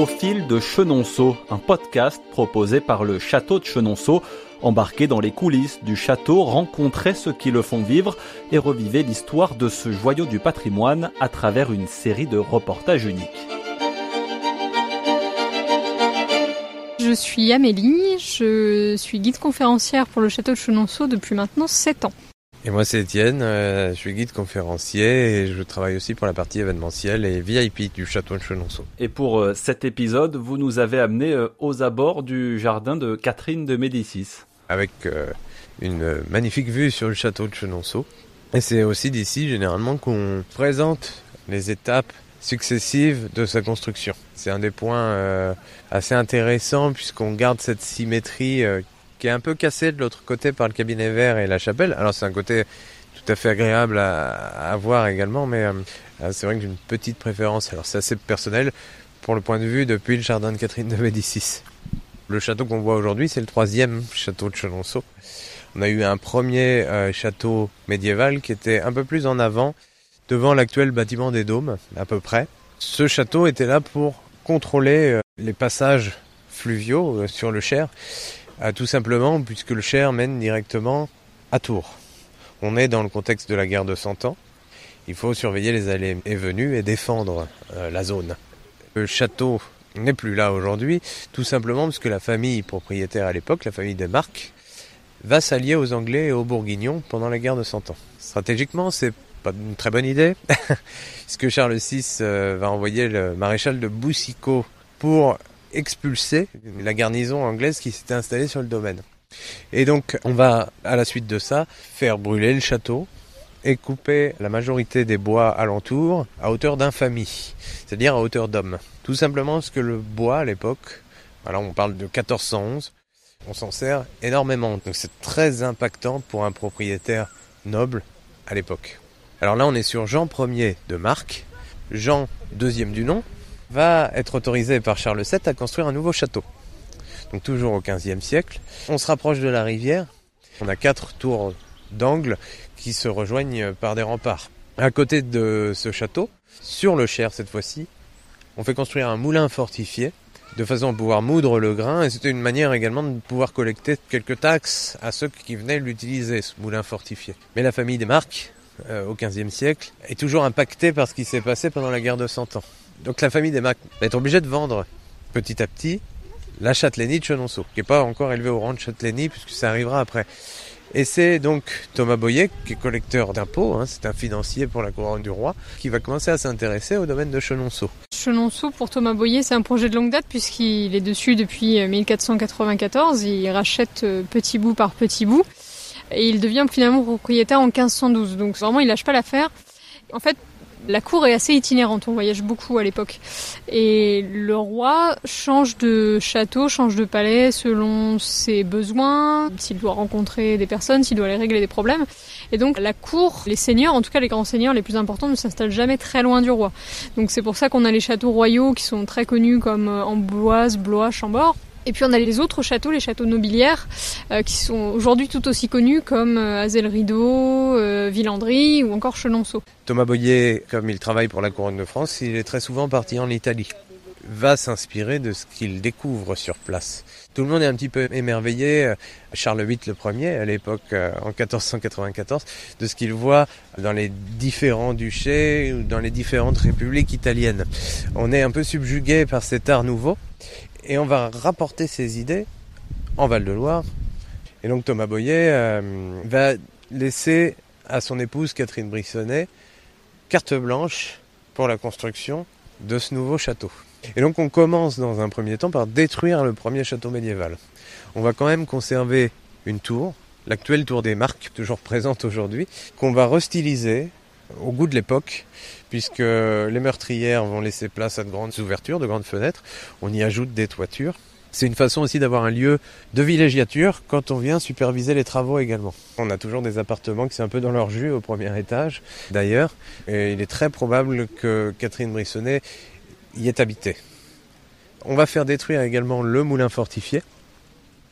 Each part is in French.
Au fil de Chenonceau, un podcast proposé par le château de Chenonceau. Embarquez dans les coulisses du château, rencontrez ceux qui le font vivre et revivez l'histoire de ce joyau du patrimoine à travers une série de reportages uniques. Je suis Amélie, je suis guide conférencière pour le château de Chenonceau depuis maintenant 7 ans. Et moi c'est Étienne, euh, je suis guide conférencier et je travaille aussi pour la partie événementielle et VIP du château de Chenonceau. Et pour euh, cet épisode, vous nous avez amené euh, aux abords du jardin de Catherine de Médicis. Avec une magnifique vue sur le château de Chenonceau. Et c'est aussi d'ici généralement qu'on présente les étapes successives de sa construction. C'est un des points assez intéressants puisqu'on garde cette symétrie qui est un peu cassé de l'autre côté par le cabinet vert et la chapelle. Alors c'est un côté tout à fait agréable à, voir également, mais euh, c'est vrai que j'ai une petite préférence. Alors c'est assez personnel pour le point de vue depuis le jardin de Catherine de Médicis. Le château qu'on voit aujourd'hui, c'est le troisième château de Chenonceau. On a eu un premier euh, château médiéval qui était un peu plus en avant, devant l'actuel bâtiment des Dômes, à peu près. Ce château était là pour contrôler euh, les passages fluviaux sur le Cher tout simplement puisque le Cher mène directement à Tours. On est dans le contexte de la guerre de Cent Ans. Il faut surveiller les allées et venues et défendre euh, la zone. Le château n'est plus là aujourd'hui, tout simplement parce que la famille propriétaire à l'époque, la famille des Marques, va s'allier aux Anglais et aux Bourguignons pendant la guerre de Cent Ans. Stratégiquement, c'est pas une très bonne idée, puisque Charles VI euh, va envoyer le maréchal de Boussicot pour expulser la garnison anglaise qui s'était installée sur le domaine. Et donc on va à la suite de ça faire brûler le château et couper la majorité des bois alentours à hauteur d'infamie, c'est-à-dire à hauteur d'homme. Tout simplement parce que le bois à l'époque, alors on parle de 1411, on s'en sert énormément. Donc c'est très impactant pour un propriétaire noble à l'époque. Alors là on est sur Jean Ier de Marc, Jean deuxième du nom, va être autorisé par Charles VII à construire un nouveau château. Donc toujours au XVe siècle. On se rapproche de la rivière. On a quatre tours d'angle qui se rejoignent par des remparts. À côté de ce château, sur le Cher cette fois-ci, on fait construire un moulin fortifié de façon à pouvoir moudre le grain et c'était une manière également de pouvoir collecter quelques taxes à ceux qui venaient l'utiliser, ce moulin fortifié. Mais la famille des Marques, euh, au XVe siècle, est toujours impactée par ce qui s'est passé pendant la guerre de Cent Ans. Donc la famille des Mac être obligée de vendre petit à petit la châtellenie de Chenonceau, qui n'est pas encore élevée au rang de châtellenie, puisque ça arrivera après. Et c'est donc Thomas Boyer, qui est collecteur d'impôts, hein, c'est un financier pour la couronne du roi, qui va commencer à s'intéresser au domaine de Chenonceau. Chenonceau, pour Thomas Boyer, c'est un projet de longue date, puisqu'il est dessus depuis 1494. Il rachète euh, petit bout par petit bout. Et il devient finalement propriétaire en 1512. Donc vraiment, il lâche pas l'affaire. En fait, la cour est assez itinérante, on voyage beaucoup à l'époque. Et le roi change de château, change de palais selon ses besoins, s'il doit rencontrer des personnes, s'il doit aller régler des problèmes. Et donc la cour, les seigneurs, en tout cas les grands seigneurs les plus importants, ne s'installent jamais très loin du roi. Donc c'est pour ça qu'on a les châteaux royaux qui sont très connus comme Amboise, Blois, Chambord. Et puis on a les autres châteaux, les châteaux nobiliaires, euh, qui sont aujourd'hui tout aussi connus comme euh, Azel-Rideau, euh, Villandry ou encore Chenonceau. Thomas Boyer, comme il travaille pour la couronne de France, il est très souvent parti en Italie va s'inspirer de ce qu'il découvre sur place. Tout le monde est un petit peu émerveillé, Charles VIII le premier à l'époque en 1494, de ce qu'il voit dans les différents duchés ou dans les différentes républiques italiennes. On est un peu subjugué par cet art nouveau et on va rapporter ces idées en Val-de-Loire. Et donc Thomas Boyer euh, va laisser à son épouse Catherine Brissonnet carte blanche pour la construction de ce nouveau château. Et donc on commence dans un premier temps par détruire le premier château médiéval. On va quand même conserver une tour, l'actuelle tour des Marques, toujours présente aujourd'hui, qu'on va restyliser au goût de l'époque, puisque les meurtrières vont laisser place à de grandes ouvertures, de grandes fenêtres. On y ajoute des toitures. C'est une façon aussi d'avoir un lieu de villégiature quand on vient superviser les travaux également. On a toujours des appartements qui sont un peu dans leur jus au premier étage d'ailleurs, et il est très probable que Catherine Brissonnet y ait habité. On va faire détruire également le moulin fortifié,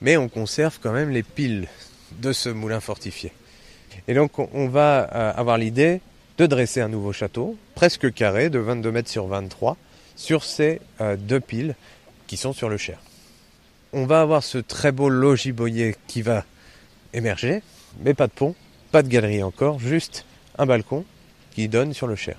mais on conserve quand même les piles de ce moulin fortifié. Et donc on va euh, avoir l'idée de dresser un nouveau château, presque carré, de 22 mètres sur 23, sur ces euh, deux piles qui sont sur le Cher. On va avoir ce très beau logis boyer qui va émerger, mais pas de pont, pas de galerie encore, juste un balcon qui donne sur le Cher.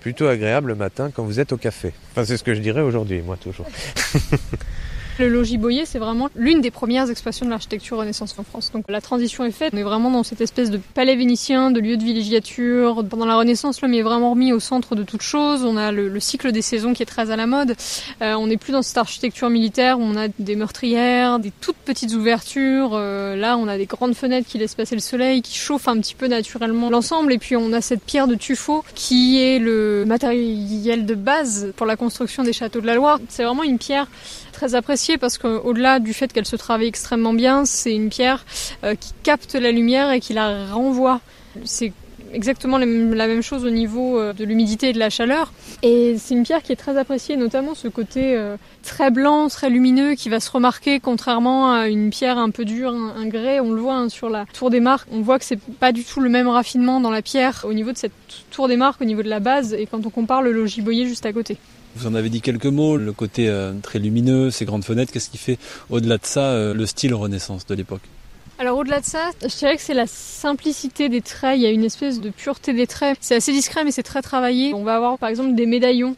Plutôt agréable le matin quand vous êtes au café. Enfin, c'est ce que je dirais aujourd'hui, moi toujours. Le logis Boyer, c'est vraiment l'une des premières expressions de l'architecture renaissance en France. Donc la transition est faite. On est vraiment dans cette espèce de palais vénitien, de lieu de villégiature. Pendant la Renaissance, l'homme est vraiment remis au centre de toute chose. On a le, cycle des saisons qui est très à la mode. Euh, on n'est plus dans cette architecture militaire où on a des meurtrières, des toutes petites ouvertures. Euh, là, on a des grandes fenêtres qui laissent passer le soleil, qui chauffent un petit peu naturellement l'ensemble. Et puis on a cette pierre de tuffeau qui est le matériel de base pour la construction des châteaux de la Loire. C'est vraiment une pierre très appréciée parce qu'au-delà du fait qu'elle se travaille extrêmement bien, c'est une pierre euh, qui capte la lumière et qui la renvoie. C'est exactement la même chose au niveau euh, de l'humidité et de la chaleur. Et c'est une pierre qui est très appréciée, notamment ce côté euh, très blanc, très lumineux qui va se remarquer contrairement à une pierre un peu dure, un, grès. On le voit hein, sur la tour des marques. On voit que c'est pas du tout le même raffinement dans la pierre au niveau de cette tour des marques, au niveau de la base, et quand on compare le logis boyer juste à côté. Vous en avez dit quelques mots, le côté euh, très lumineux, ces grandes fenêtres, qu'est-ce qui fait au-delà de ça euh, le style Renaissance de l'époque? Alors au-delà de ça, je dirais que c'est la simplicité des traits, il y a une espèce de pureté des traits. C'est assez discret mais c'est très travaillé. On va avoir par exemple des médaillons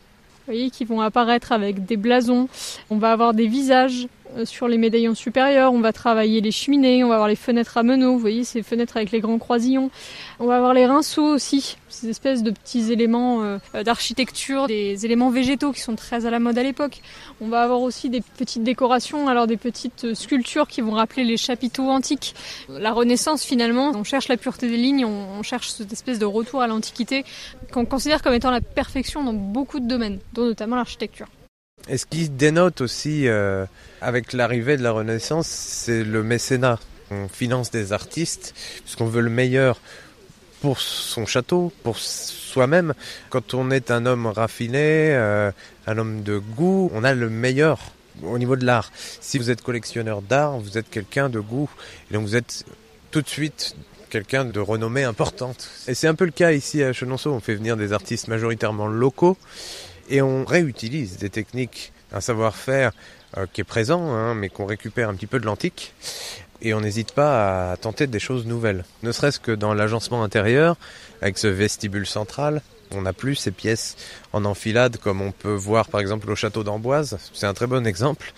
qui vont apparaître avec des blasons. On va avoir des visages sur les médaillons supérieurs, on va travailler les cheminées, on va avoir les fenêtres à meneaux, vous voyez ces fenêtres avec les grands croisillons. On va avoir les rinceaux aussi, ces espèces de petits éléments euh, d'architecture, des éléments végétaux qui sont très à la mode à l'époque. On va avoir aussi des petites décorations, alors des petites euh, sculptures qui vont rappeler les chapiteaux antiques. La Renaissance finalement, on cherche la pureté des lignes, on, cherche cette espèce de retour à l'Antiquité qu'on considère comme étant la perfection dans beaucoup de domaines, dont notamment l'architecture. Et ce qui dénote aussi euh, avec l'arrivée de la Renaissance, c'est le mécénat. On finance des artistes puisqu'on veut le meilleur pour son château, pour soi-même. Quand on est un homme raffiné, euh, un homme de goût, on a le meilleur au niveau de l'art. Si vous êtes collectionneur d'art, vous êtes quelqu'un de goût. Et donc vous êtes tout de suite quelqu'un de renommée importante. Et c'est un peu le cas ici à Chenonceau. On fait venir des artistes majoritairement locaux et on réutilise des techniques, un savoir-faire euh, qui est présent, hein, mais qu'on récupère un petit peu de l'antique. Et on n'hésite pas à tenter des choses nouvelles. Ne serait-ce que dans l'agencement intérieur, avec ce vestibule central, on n'a plus ces pièces en enfilade comme on peut voir par exemple au château d'Amboise. C'est un très bon exemple.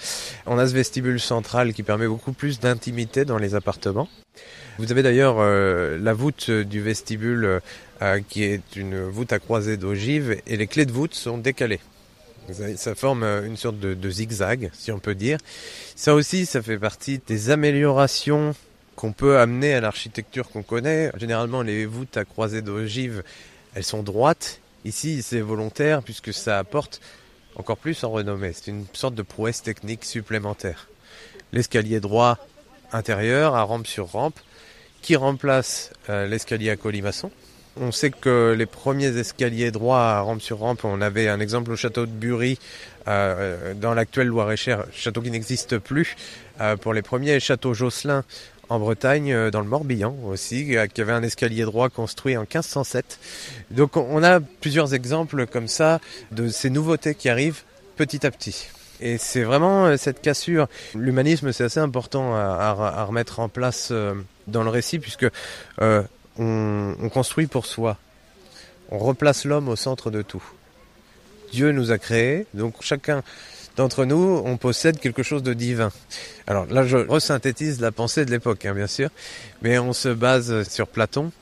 On a ce vestibule central qui permet beaucoup plus d'intimité dans les appartements. Vous avez d'ailleurs euh, la voûte du vestibule euh, qui est une voûte à croisée d'ogive et les clés de voûte sont décalées. Ça forme euh, une sorte de, de, zigzag, si on peut dire. Ça aussi, ça fait partie des améliorations qu'on peut amener à l'architecture qu'on connaît. Généralement, les voûtes à croisée d'ogive, elles sont droites. Ici, c'est volontaire puisque ça apporte encore plus en renommée. C'est une sorte de prouesse technique supplémentaire. L'escalier droit intérieur à rampe sur rampe qui remplace euh, l'escalier à colimaçon. On sait que les premiers escaliers droits à rampe sur rampe, on avait un exemple au château de Bury, euh, dans l'actuel Loir-et-Cher, château qui n'existe plus. Euh, pour les premiers châteaux Josselin en Bretagne, dans le Morbihan aussi, qui avait un escalier droit construit en 1507. Donc on a plusieurs exemples comme ça de ces nouveautés qui arrivent petit à petit. Et c'est vraiment cette cassure. L'humanisme, c'est assez important à, remettre en place dans le récit, puisque euh, on, construit pour soi. On replace l'homme au centre de tout. Dieu nous a créés, donc chacun d'entre nous, on possède quelque chose de divin. Alors là, je resynthétise la pensée de l'époque, hein, bien sûr, mais on se base sur Platon,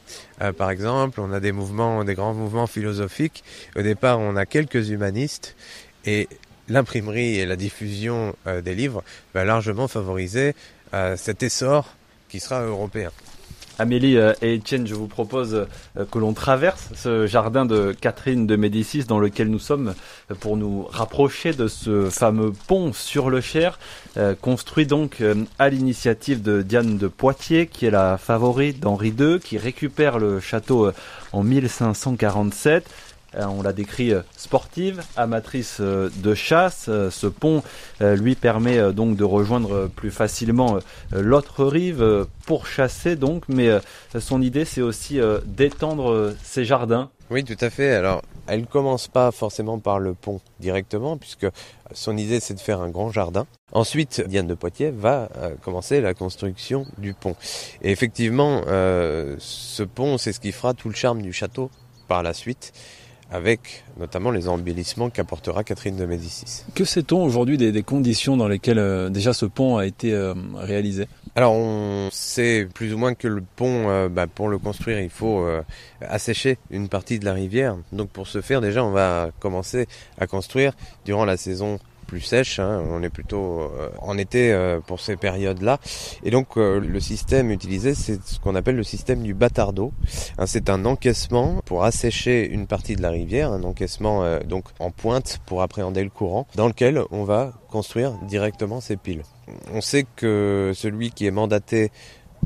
euh, par exemple. On a des mouvements, des grands mouvements philosophiques. Au départ, on a quelques humanistes, et l'imprimerie et la diffusion euh, des livres va largement favoriser cet essor qui sera européen. Amélie euh, et Etienne, je vous propose euh, que l'on traverse ce jardin de Catherine de Médicis dans lequel nous sommes euh, pour nous rapprocher de ce fameux pont sur le Cher, construit donc à l'initiative de Diane de Poitiers, qui est la favorite d'Henri II, qui récupère le château en 1547 euh, on l'a décrit sportive, amatrice de chasse. Ce pont lui permet donc de rejoindre plus facilement l'autre rive pour chasser donc, mais son idée c'est aussi d'étendre ses jardins. Oui, tout à fait. Alors, elle ne commence pas forcément par le pont directement, puisque son idée c'est de faire un grand jardin. Ensuite, Diane de Poitiers va euh, commencer la construction du pont. Et effectivement, euh, ce pont, c'est ce qui fera tout le charme du château par la suite avec notamment les embellissements qu'apportera Catherine de Médicis. Que sait-on aujourd'hui des, conditions dans lesquelles euh, déjà ce pont a été euh, réalisé? Alors on sait plus ou moins que le pont, euh, bah, pour le construire, il faut assécher une partie de la rivière. Donc pour ce faire, déjà on va commencer à construire durant la saison plus sèche. Hein. On est plutôt euh, en été euh, pour ces périodes-là. Et donc euh, le système utilisé, c'est ce qu'on appelle le système du bâtard Hein, c'est un encaissement pour assécher une partie de la rivière, un encaissement donc en pointe pour appréhender le courant, dans lequel on va construire directement ces piles. On sait que celui qui est mandaté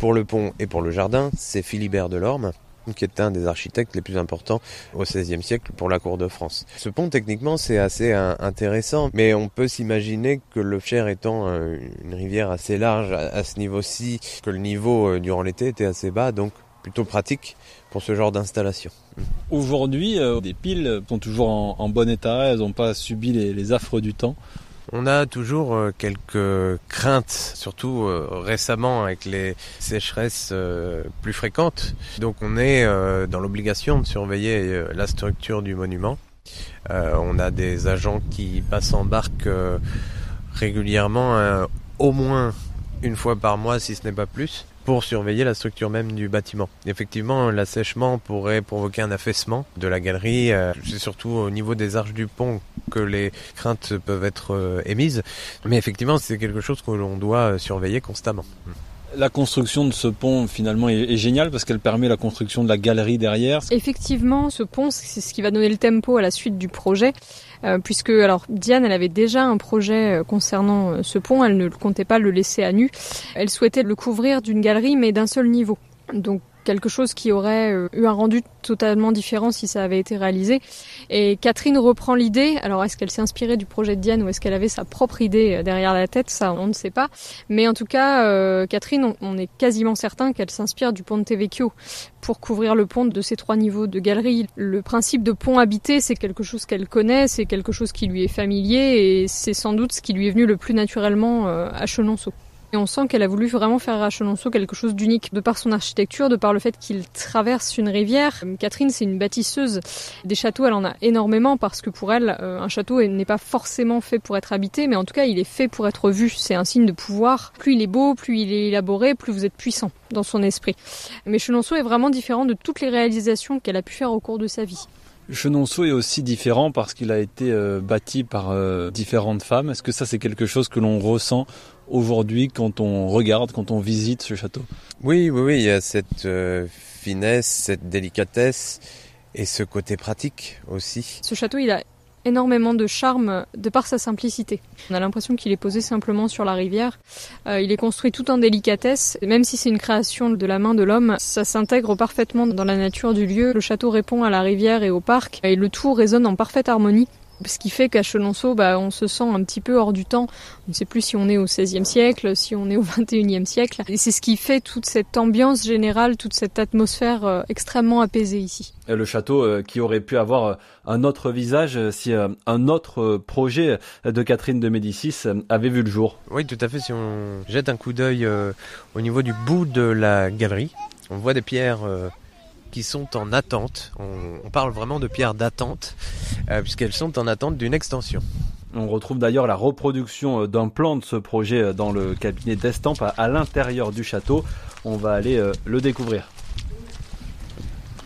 pour le pont et pour le jardin, c'est Philibert Delorme qui est un des architectes les plus importants au XVIe siècle pour la cour de France. Ce pont, techniquement, c'est assez intéressant, mais on peut s'imaginer que le Cher étant euh, une rivière assez large à ce niveau-ci, que le niveau euh, durant l'été était assez bas, donc plutôt pratique pour ce genre d'installation. Aujourd'hui, euh, des piles sont toujours en, bon état, elles n'ont pas subi les affres du temps. On a toujours euh, quelques craintes, surtout euh, récemment avec les sécheresses euh, plus fréquentes. Donc on est dans l'obligation de surveiller la structure du monument. on a des agents qui passent en barque régulièrement, au moins une fois par mois si ce n'est pas plus pour surveiller la structure même du bâtiment. Effectivement, l'assèchement pourrait provoquer un affaissement de la galerie. Euh, c'est surtout au niveau des arches du pont que les craintes peuvent être euh, émises. Mais effectivement, c'est quelque chose que l'on doit surveiller constamment. La construction de ce pont finalement est, géniale parce qu'elle permet la construction de la galerie derrière. Effectivement, ce pont, c'est ce qui va donner le tempo à la suite du projet. Euh, puisque alors Diane, elle avait déjà un projet euh, concernant euh, ce pont, elle ne comptait pas le laisser à nu. Elle souhaitait le couvrir d'une galerie, mais d'un seul niveau. Donc quelque chose qui aurait euh, eu un rendu totalement différent si ça avait été réalisé. Et Catherine reprend l'idée. Alors est-ce qu'elle s'est inspirée du projet de Diane ou est-ce qu'elle avait sa propre idée euh, derrière la tête? Ça, on ne sait pas. Mais en tout cas, euh, Catherine, on, est quasiment certain qu'elle s'inspire du Ponte Vecchio pour couvrir le pont de ces trois niveaux de galerie. Le principe de pont habité, c'est quelque chose qu'elle connaît, c'est quelque chose qui lui est familier et c'est sans doute ce qui lui est venu le plus naturellement à Chenonceau. Et on sent qu'elle a voulu vraiment faire à Chenonceau quelque chose d'unique, de par son architecture, de par le fait qu'il traverse une rivière. Catherine, c'est une bâtisseuse. Des châteaux, elle en a énormément parce que pour elle, euh, un château n'est pas forcément fait pour être habité, mais en tout cas, il est fait pour être vu. C'est un signe de pouvoir. Plus il est beau, plus il est élaboré, plus vous êtes puissant dans son esprit. Mais Chenonceau est vraiment différent de toutes les réalisations qu'elle a pu faire au cours de sa vie. Chenonceau est aussi différent parce qu'il a été euh, bâti par euh, différentes femmes. Est-ce que ça c'est quelque chose que l'on ressent aujourd'hui quand on regarde, quand on visite ce château? Oui, oui, oui, il y a cette euh, finesse, cette délicatesse et ce côté pratique aussi. Ce château, il a énormément de charme de par sa simplicité. On a l'impression qu'il est posé simplement sur la rivière. Euh, il est construit tout en délicatesse. Même si c'est une création de la main de l'homme, ça s'intègre parfaitement dans la nature du lieu. Le château répond à la rivière et au parc et le tout résonne en parfaite harmonie ce qui fait qu'à Chenonceau, bah, on se sent un petit peu hors du temps. On ne sait plus si on est au XVIe siècle, si on est au XXIe siècle. Et c'est ce qui fait toute cette ambiance générale, toute cette atmosphère euh, extrêmement apaisée ici. le château euh, qui aurait pu avoir euh, un autre visage si un autre projet de Catherine de Médicis avait vu le jour. Oui, tout à fait. Si on jette un coup d'œil au niveau du bout de la galerie, on voit des pierres qui sont en attente. On, parle vraiment de pierres d'attente, euh, puisqu'elles sont en attente d'une extension. On retrouve d'ailleurs la reproduction euh, d'un plan de ce projet euh, dans le cabinet d'Estampes à, l'intérieur du château. On va aller le découvrir.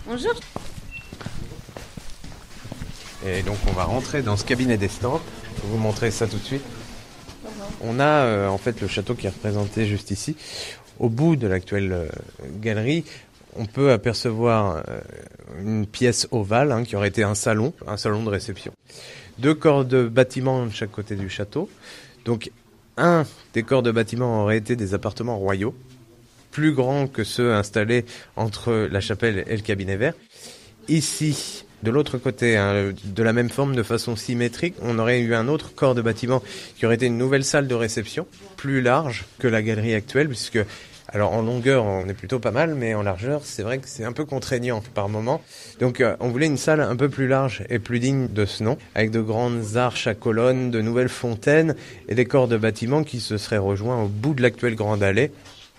Bonjour. Et donc on va rentrer dans ce cabinet d'estampes. Je vais vous montrer ça tout de suite. On a en fait le château qui est représenté juste ici. Au bout de l'actuelle galerie, on peut apercevoir euh, une pièce ovale hein, qui aurait été un salon, un salon de réception. Deux corps de bâtiment de chaque côté du château. Donc un des corps de bâtiment aurait été des appartements royaux, plus grands que ceux installés entre la chapelle et le cabinet vert. Ici, De l'autre côté, hein, de la même forme, de façon symétrique, on aurait eu un autre corps de bâtiment qui aurait été une nouvelle salle de réception, plus large que la galerie actuelle, puisque alors en longueur, on est plutôt pas mal, mais en largeur, c'est vrai que c'est un peu contraignant par moment. Donc euh, on voulait une salle un peu plus large et plus digne de ce nom, avec de grandes arches à colonnes, de nouvelles fontaines et des corps de bâtiments qui se seraient rejoints au bout de l'actuelle grande allée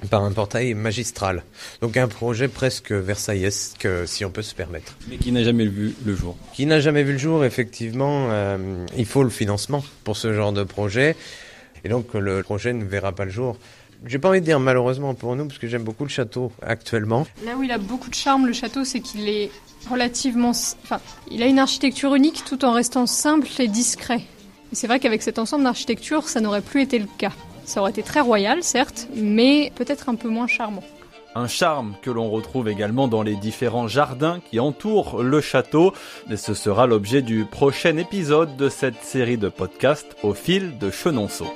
par un portail magistral. Donc un projet presque versaillesque, si on peut se permettre. Mais qui n'a jamais vu le jour. Qui n'a jamais vu le jour, effectivement, euh, il faut le financement pour ce genre de projet. Et donc le projet ne verra pas le jour. J'ai pas envie de dire malheureusement pour nous, parce que j'aime beaucoup le château actuellement. Là où il a beaucoup de charme, le château, c'est qu'il est relativement... Enfin, il a une architecture unique tout en restant simple et discret. Et c'est vrai qu'avec cet ensemble d'architecture, ça n'aurait plus été le cas. Ça aurait été très royal, certes, mais peut-être un peu moins charmant. Un charme que l'on retrouve également dans les différents jardins qui entourent le château. Et ce sera l'objet du prochain épisode de cette série de podcasts au fil de Chenonceau.